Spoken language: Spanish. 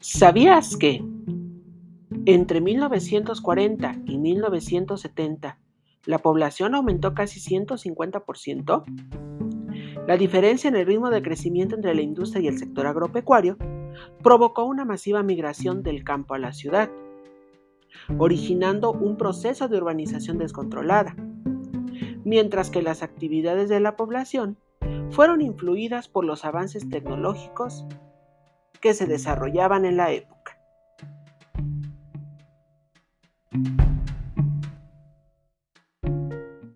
¿Sabías que entre 1940 y 1970 la población aumentó casi 150%? La diferencia en el ritmo de crecimiento entre la industria y el sector agropecuario provocó una masiva migración del campo a la ciudad, originando un proceso de urbanización descontrolada, mientras que las actividades de la población fueron influidas por los avances tecnológicos que se desarrollaban en la época.